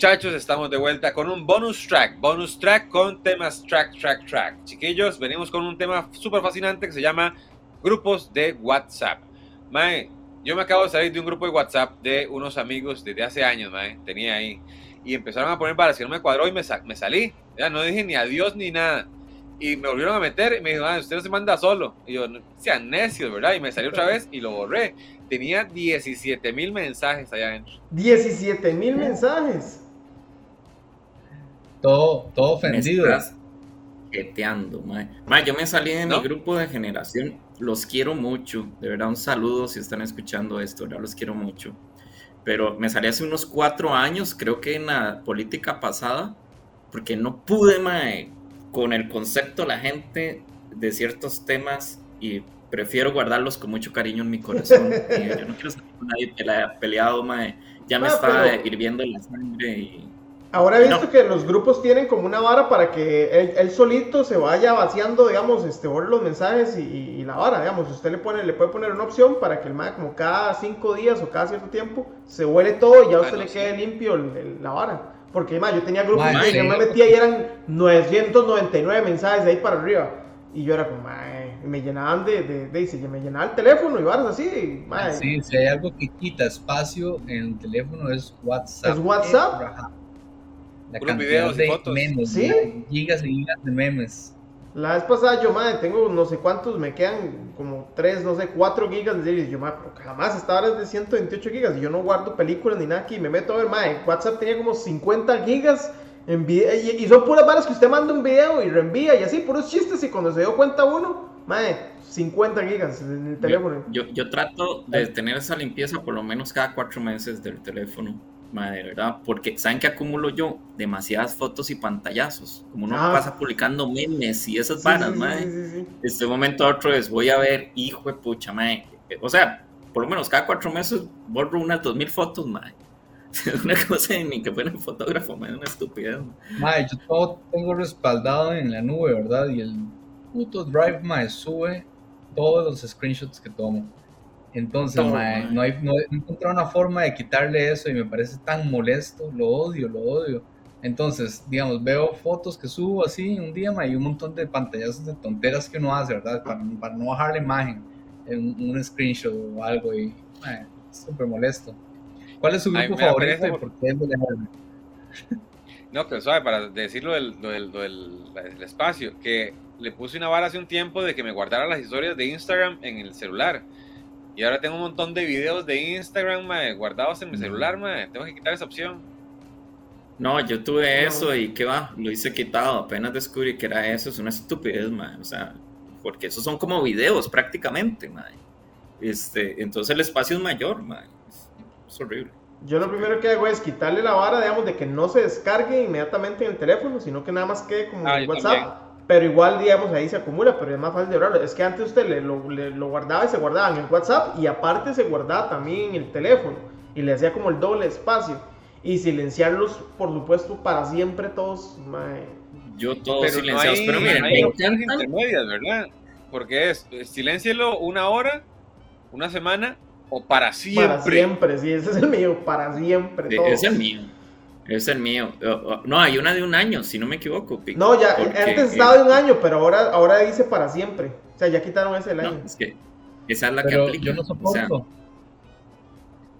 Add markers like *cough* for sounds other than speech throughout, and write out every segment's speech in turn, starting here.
Muchachos, estamos de vuelta con un bonus track, bonus track con temas track, track, track. Chiquillos, venimos con un tema súper fascinante que se llama grupos de WhatsApp. Mae, yo me acabo de salir de un grupo de WhatsApp de unos amigos desde hace años, mae, tenía ahí. Y empezaron a poner para si no me cuadró y me, me salí. Ya no dije ni adiós ni nada. Y me volvieron a meter y me dijo, usted no se manda solo. Y yo, sean necios, ¿verdad? Y me salió otra vez y lo borré. Tenía 17 mil mensajes allá adentro. 17 mil mensajes. Todo, todo ofendido. Jeteando, mae. yo me salí de mi grupo de generación. Los quiero mucho. De verdad, un saludo si están escuchando esto. ¿verdad? Los quiero mucho. Pero me salí hace unos cuatro años, creo que en la política pasada, porque no pude, mae, con el concepto la gente de ciertos temas y prefiero guardarlos con mucho cariño en mi corazón. *laughs* yo no quiero saber con nadie que la haya peleado, mae. Ya me está hirviendo la sangre y Ahora he visto que los grupos tienen como una vara para que él, solito se vaya vaciando, digamos, este, los mensajes y, la vara, digamos, usted le pone, le puede poner una opción para que el MAE como cada cinco días o cada cierto tiempo se huele todo y ya a usted le quede limpio la vara. Porque más, yo tenía grupos que yo me metía y eran 999 mensajes de ahí para arriba. Y yo era como, mae, me llenaban de, de, de, me llenaba el teléfono y varas así. Mae. Sí, si hay algo que quita espacio en el teléfono es WhatsApp. Es WhatsApp. La cantidad de memes, ¿Sí? gigas y gigas de memes. La vez pasada yo, madre, tengo no sé cuántos, me quedan como 3, no sé, 4 gigas de series. Yo, madre, jamás estaba de 128 gigas y yo no guardo películas ni nada aquí. Me meto a ver, madre, WhatsApp tenía como 50 gigas en video, y, son puras varas que usted manda un video y reenvía y así, puros chistes. Y cuando se dio cuenta uno, madre, 50 gigas en el teléfono. Yo, yo, yo trato de tener esa limpieza por lo menos cada 4 meses del teléfono Madre, ¿verdad? Porque ¿saben que acumulo yo? Demasiadas fotos y pantallazos. Como uno ah. pasa publicando memes y esas varas, madre. este momento a otro es, voy a ver, hijo de pucha, madre. O sea, por lo menos cada cuatro meses borro unas dos mil fotos, madre. Es *laughs* una cosa ni que fuera un fotógrafo, madre, una estupidez. Madre, yo todo tengo respaldado en la nube, ¿verdad? Y el puto Drive, madre, sube todos los screenshots que tomo. Entonces, no, hay, no, he encontrado una forma de quitarle eso y me parece tan molesto, lo odio, lo odio. Entonces, digamos, veo fotos que subo así un día y un montón de pantallas de tonteras que uno hace, ¿verdad? Para, para no bajar la imagen en un screenshot o algo y es súper molesto. ¿Cuál es su grupo favorito y por qué es *laughs* No, pero sabe, para decirlo del, del, del, espacio, que le puse una vara hace un tiempo de que me guardara las historias de Instagram en el celular. Y ahora tengo un montón de videos de Instagram, guardados en mi celular, Tengo que quitar esa opción. No, yo tuve eso y qué va, lo hice quitado. Apenas descubrí que era eso, es una estupidez, O sea, porque esos son como videos prácticamente, Este, entonces el espacio es mayor, Es, horrible. Yo lo primero que hago es quitarle la vara, digamos, de que no se descargue inmediatamente en el teléfono, sino que nada más quede como ah, en WhatsApp pero igual, digamos, ahí se acumula, pero es más fácil de borrarlo. Es que antes usted le, lo, guardaba y se guardaba en el WhatsApp y aparte se guardaba también en el teléfono y le hacía como el doble espacio. Y silenciarlos, por supuesto, para siempre todos. Yo todos pero silenciados, pero miren, hay intermedias, ¿verdad? Porque es, silencielo una hora, una semana o para siempre. Para siempre, sí, ese es el mío, para siempre. ese es el mío. Es el mío. No, hay una de un año, si no me equivoco. No, ya, antes estaba de un año, pero ahora, ahora dice para siempre. O sea, ya quitaron ese el año. es que esa es la que aplica. Yo no soporto.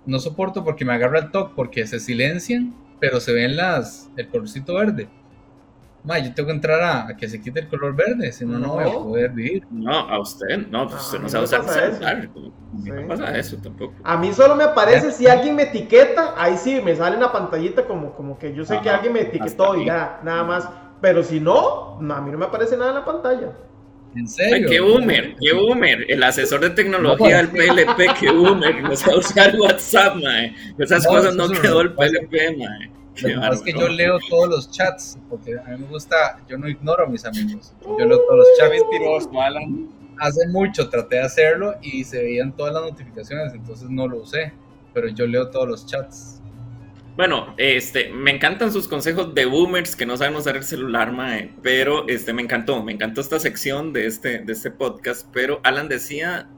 no soporto porque me agarra el toque, porque se silencian, pero se ven las, el colorcito verde yo tengo que entrar a, que se quite el color verde, si no, no voy a poder vivir. No, a usted, no, pues usted no sabe usar celular. No pasa eso tampoco. A mí solo me aparece si alguien me etiqueta, ahí sí, me sale una pantallita como, como que yo sé que alguien me etiquetó y ya, nada más. Pero si no, a mí no me aparece nada en la pantalla. ¿En serio? Ay, qué boomer, qué boomer. El asesor de tecnología del *laughs* PLP, qué boomer. No sabe usar WhatsApp, mae. Esas cosas no, quedó el PLP, mae. Lo es que yo leo todos los chats, porque a mí me gusta, yo no ignoro a mis amigos, yo leo todos los chats. mentiroso, Hace mucho traté de hacerlo y se veían todas las notificaciones, entonces no lo usé, pero yo leo todos los chats. Bueno, este, me encantan sus consejos de boomers que no saben usar el celular, mae, pero este, me encantó, me encantó esta sección de este, de este podcast, pero Alan decía,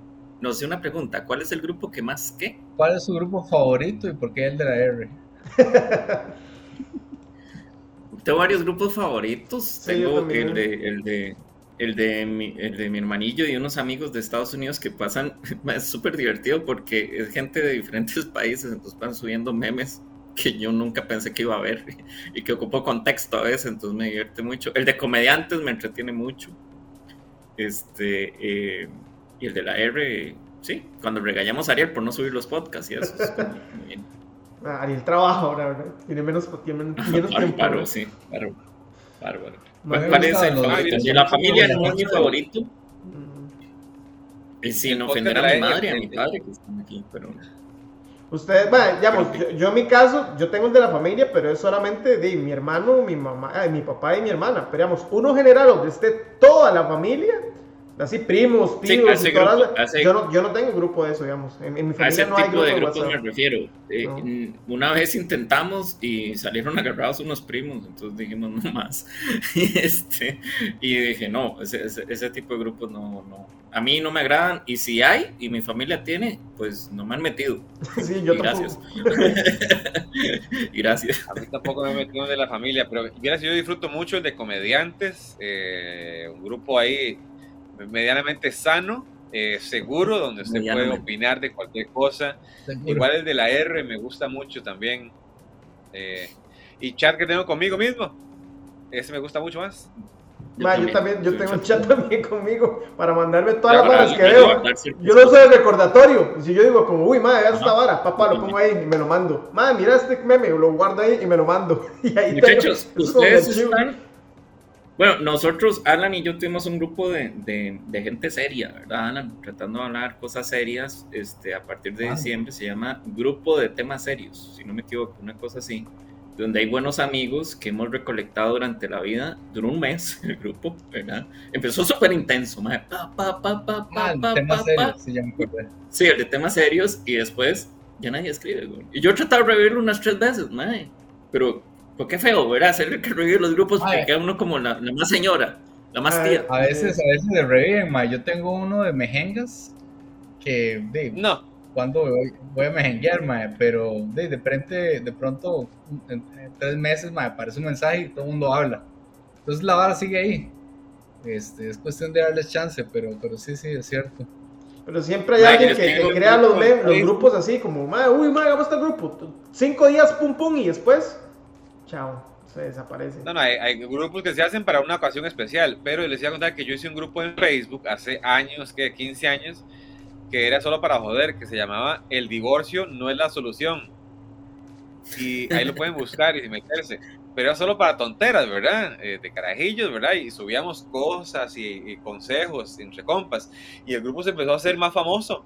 nos dio una pregunta, ¿cuál es el grupo que más qué? ¿Cuál es su grupo favorito y por qué el de la R? *laughs* tengo varios grupos favoritos. tengo el de, el de el de, mi, el de mi hermanillo y unos amigos de Estados Unidos que pasan, *laughs* es súper divertido porque es gente de diferentes países, entonces van subiendo memes que yo nunca pensé que iba a ver *laughs* y que ocupo contexto a veces, entonces me divierte mucho. El de comediantes me entretiene mucho. Este, eh, y el de la R, sí, cuando regañamos a Ariel por no subir los podcasts y eso. Es muy bien. Ah, Ariel trabaja ahora, ¿verdad? Tiene menos, tiene menos *laughs* tiempo. Bárbaro, sí, bárbaro. bárbaro. ¿Cuál, es el favorito? De la familia no es mi favorito. Y sin ofender a mi madre y a mi padre que están aquí, pero... Ustedes, bueno, digamos, yo, en mi caso, yo tengo el de la familia, pero es solamente de mi hermano, mi mamá, mi papá y mi hermana. Pero digamos, uno general donde esté toda la familia, así primos, tíos, y todas yo, no, yo no tengo grupo de eso, digamos. En, mi familia a ese no hay tipo de grupos me refiero. Eh, una vez intentamos y salieron agarrados unos primos, entonces dijimos no más. *laughs* y, este, y dije, no, ese, ese, tipo de grupos no, no, a mí no me agradan y si hay y mi familia tiene, pues no me han metido. *laughs* Sí, yo y gracias. *laughs* y gracias. A mí tampoco me he metido de la familia, pero gracias, yo disfruto mucho el de comediantes, eh, un grupo ahí medianamente sano, eh, seguro, donde se puede opinar de cualquier cosa. Igual el de la R me gusta mucho también. Eh, y chat que tengo conmigo mismo, ese me gusta mucho más. Yo, también, yo tengo un chat también conmigo para mandarme todas las varas que veo. Yo no soy el recordatorio. Si yo digo como, uy, madre, veas esta vara, papá, lo pongo ahí y me lo mando. Madre, mira este meme, lo guardo ahí y me lo mando. *laughs* Y ahí Muchachos, ustedes están... Bueno, nosotros, Alan y yo tuvimos un grupo de, de, gente seria, ¿verdad, Alan? Tratando de hablar cosas serias, este, a partir de diciembre se llama Grupo de Temas Serios, si no me equivoco, una cosa así donde hay buenos amigos que hemos recolectado durante la vida. Duró un mes *laughs* el grupo, ¿verdad? Empezó súper intenso, madre. Pa, pa, pa, pa, pa, pa, pa, ya me sí, el de temas serios y después ya nadie escribe, güey. Y yo he tratado de revivirlo unas tres veces, madre. Pero, ¿por qué feo, verdad? Hacer que revivir los grupos porque queda uno como la, la, más señora, la más tía. A veces, a veces le reviven, madre. Yo tengo uno de mejengas que... De, no cuando voy, a mejenguear, mae, pero de, de, frente, de pronto, en, tres meses, mae, aparece un mensaje y todo el mundo habla. Entonces la vara sigue ahí. Este, es cuestión de darles chance, pero, pero sí, sí, es cierto. Pero siempre hay alguien que, crea los, los, grupos así, como, uy, mae, hagamos este grupo. Cinco días, pum, pum, y después, chao, se desaparece. No, no, hay, hay, grupos que se hacen para una ocasión especial, pero les iba a contar que yo hice un grupo en Facebook hace años, que 15 años, que era solo para joder, que se llamaba El divorcio no es la solución. Y ahí lo pueden buscar y meterse. Pero era solo para tonteras, ¿verdad? Eh, de carajillos, ¿verdad? Y subíamos cosas y, consejos entre compas. Y el grupo se empezó a hacer más famoso.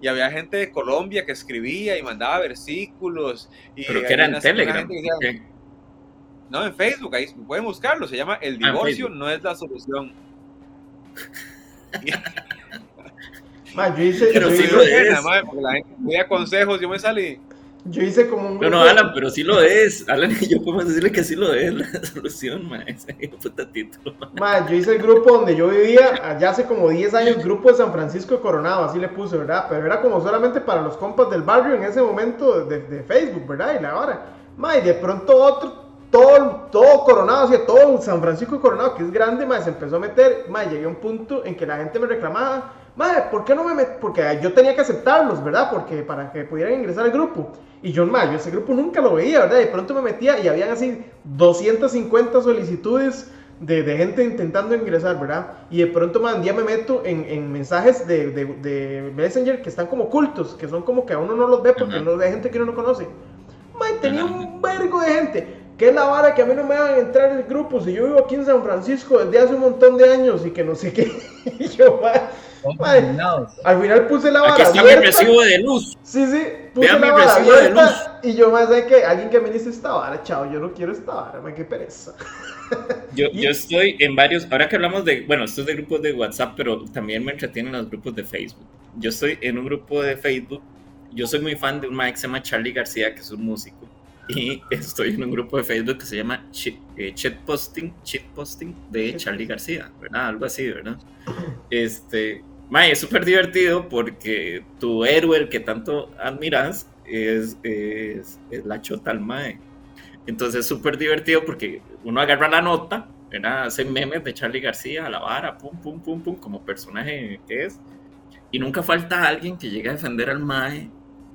Y había gente de Colombia que escribía y mandaba versículos. Y ¿Pero que era en Telegram? No, en Facebook, ahí pueden buscarlo. Se llama El ah, divorcio no es la solución. *laughs* yo hice. Pero sí lo es. porque la gente me consejos, yo me salí. Yo hice como un. No, no, Alan, pero sí lo es. Alan y yo podemos decirle que sí lo es la *laughs* solución, ma. Ese puta título. Ma. yo hice el grupo donde yo vivía, allá hace como 10 años, grupo de San Francisco de Coronado, así le puse, ¿verdad? Pero era como solamente para los compas del barrio en ese momento de, de Facebook, ¿verdad? Y la hora. Ma, y de pronto otro, todo, todo Coronado, o todo San Francisco Coronado, que es grande, ma, se empezó a meter. Ma, llegué a un punto en que la gente me reclamaba madre, ¿por qué no me met Porque yo tenía que aceptarlos, ¿verdad? Porque para que pudieran ingresar al grupo. Y yo, madre, yo ese grupo nunca lo veía, ¿verdad? De pronto me metía y habían así 250 solicitudes de, de gente intentando ingresar, ¿verdad? Y de pronto, man, día me meto en, en mensajes de, de, de, Messenger que están como ocultos, que son como que a uno no los ve porque no hay gente que uno no conoce. Madre, tenía un vergo de gente. ¿Qué es la vara que a mí no me van a entrar en el grupo si yo vivo aquí en San Francisco desde hace un montón de años y que no sé qué? *laughs* y yo, madre, al final puse la vara. Aquí está mi recibo de luz. Sí, sí, puse la vara de luz. Y yo más de que alguien que me dice esta vara, chao, yo no quiero esta vara, me qué pereza. *laughs* Yo, yo estoy en varios, ahora que hablamos de, bueno, esto es de grupos de WhatsApp, pero también me entretienen los grupos de Facebook. Yo estoy en un grupo de Facebook, yo soy muy fan de un Mike que se llama Charlie García, que es un músico, y estoy en un grupo de Facebook que se llama eh, Posting, Posting de Charlie García, ¿verdad? Algo así, ¿verdad? Este, Mae, es súper divertido porque tu héroe, el que tanto admiras, es, es, la chota al Mae. Entonces es súper divertido porque uno agarra la nota, era hacer memes de Charlie García a la vara, pum, pum, pum, pum, como personaje que es. Y nunca falta alguien que llegue a defender al Mae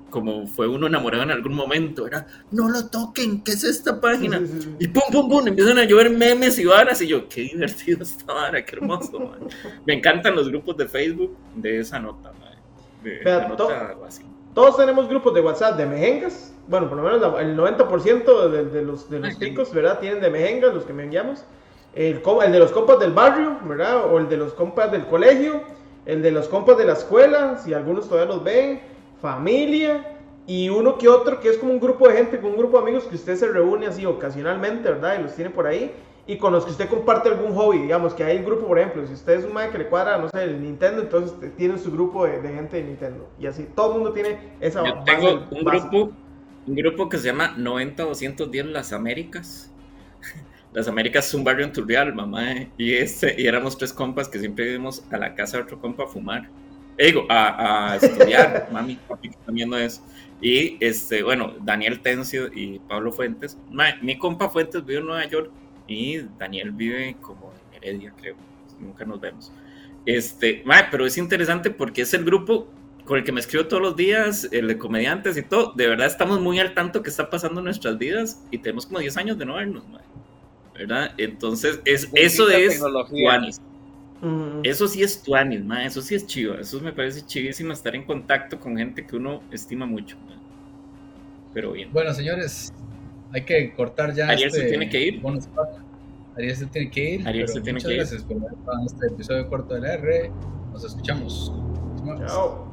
como fue uno enamorado en algún momento, era, no lo toquen, ¿qué es esta página? Y pum, pum, pum, empiezan a llover memes y varas, y yo, qué divertido esta vara, qué hermoso, *laughs* Me encantan los grupos de Facebook de esa nota, de, Todos tenemos grupos de WhatsApp de mejengas, bueno, por lo menos el 90% de, de, los, de los chicos, ¿verdad? Tienen de mejengas, los que me enviamos. El, el de los compas del barrio, ¿verdad? O el de los compas del colegio, el de los compas de la escuela, si algunos todavía los ven familia y uno que otro que es como un grupo de gente, con un grupo de amigos que usted se reúne así ocasionalmente, ¿verdad? Y los tiene por ahí. Y con los que usted comparte algún hobby, digamos que hay un grupo, por ejemplo, si usted es un madre que le cuadra, no sé, el Nintendo, entonces tiene su grupo de, gente de Nintendo. Y así, todo el mundo tiene esa Yo tengo un grupo, un grupo que se llama 90-210 Las Américas. *laughs* Las Américas es un barrio en Turrial, mamá, y, este, y éramos tres compas que siempre íbamos a la casa de otro compa a fumar digo, a, estudiar, *laughs* mami, papi también no es. Y este, bueno, Daniel Tencio y Pablo Fuentes. mi compa Fuentes vive en Nueva York y Daniel vive como en Heredia, creo. Nunca nos vemos. Este, pero es interesante porque es el grupo con el que me escribo todos los días, el de comediantes y todo. De verdad estamos muy al tanto que está pasando en nuestras vidas y tenemos como 10 años de no vernos, ¿verdad? Entonces, es, eso es Eso sí es tuanis, ma, eso sí es chido. Eso me parece chivísimo estar en contacto con gente que uno estima mucho. Pero bien. Bueno, señores, hay que cortar ya. Ariel este se tiene que ir. Ariel se tiene que ir. Ariel se tiene muchas que gracias por ver este episodio corto de la R. Nos escuchamos. Chao.